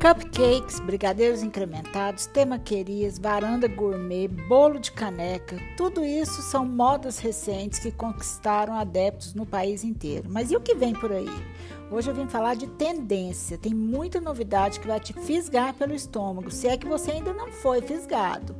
Cupcakes, brigadeiros incrementados, temaquerias, varanda gourmet, bolo de caneca, tudo isso são modas recentes que conquistaram adeptos no país inteiro. Mas e o que vem por aí? Hoje eu vim falar de tendência. Tem muita novidade que vai te fisgar pelo estômago, se é que você ainda não foi fisgado.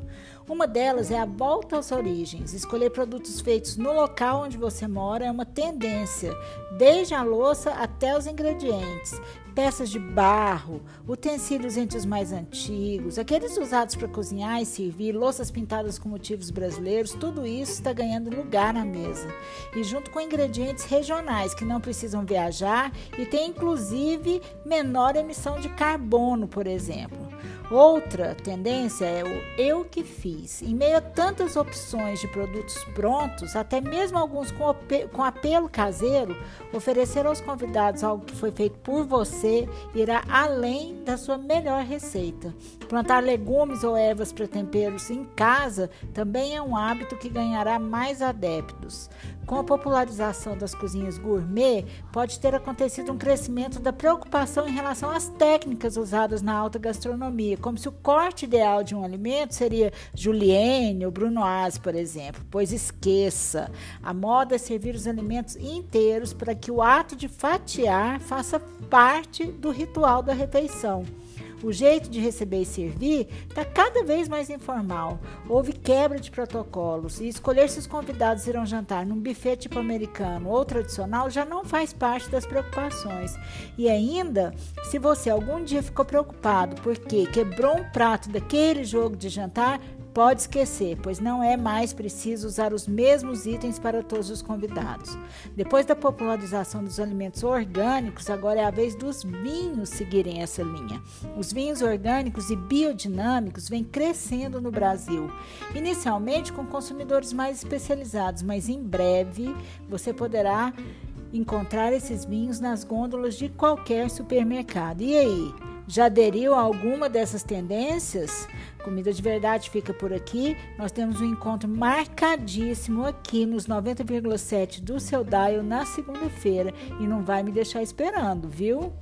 Uma delas é a volta às origens. Escolher produtos feitos no local onde você mora é uma tendência, desde a louça até os ingredientes. Peças de barro, utensílios entre os mais antigos, aqueles usados para cozinhar e servir, louças pintadas com motivos brasileiros, tudo isso está ganhando lugar na mesa. E junto com ingredientes regionais que não precisam viajar e tem inclusive menor emissão de carbono, por exemplo. Outra tendência é o eu que fiz. Em meio a tantas opções de produtos prontos, até mesmo alguns com, com apelo caseiro, oferecer aos convidados algo que foi feito por você irá além da sua melhor receita. Plantar legumes ou ervas para temperos em casa também é um hábito que ganhará mais adeptos. Com a popularização das cozinhas gourmet, pode ter acontecido um crescimento da preocupação em relação às técnicas usadas na alta gastronomia, como se o corte ideal de um alimento seria julienne ou brunoise, por exemplo. Pois esqueça, a moda é servir os alimentos inteiros para que o ato de fatiar faça parte do ritual da refeição. O jeito de receber e servir está cada vez mais informal. Houve quebra de protocolos e escolher se os convidados irão jantar num buffet tipo americano ou tradicional já não faz parte das preocupações. E ainda, se você algum dia ficou preocupado porque quebrou um prato daquele jogo de jantar, Pode esquecer, pois não é mais preciso usar os mesmos itens para todos os convidados. Depois da popularização dos alimentos orgânicos, agora é a vez dos vinhos seguirem essa linha. Os vinhos orgânicos e biodinâmicos vêm crescendo no Brasil, inicialmente com consumidores mais especializados, mas em breve você poderá encontrar esses vinhos nas gôndolas de qualquer supermercado. E aí? Já aderiu a alguma dessas tendências? Comida de Verdade fica por aqui. Nós temos um encontro marcadíssimo aqui nos 90,7 do seu Dial na segunda-feira e não vai me deixar esperando, viu?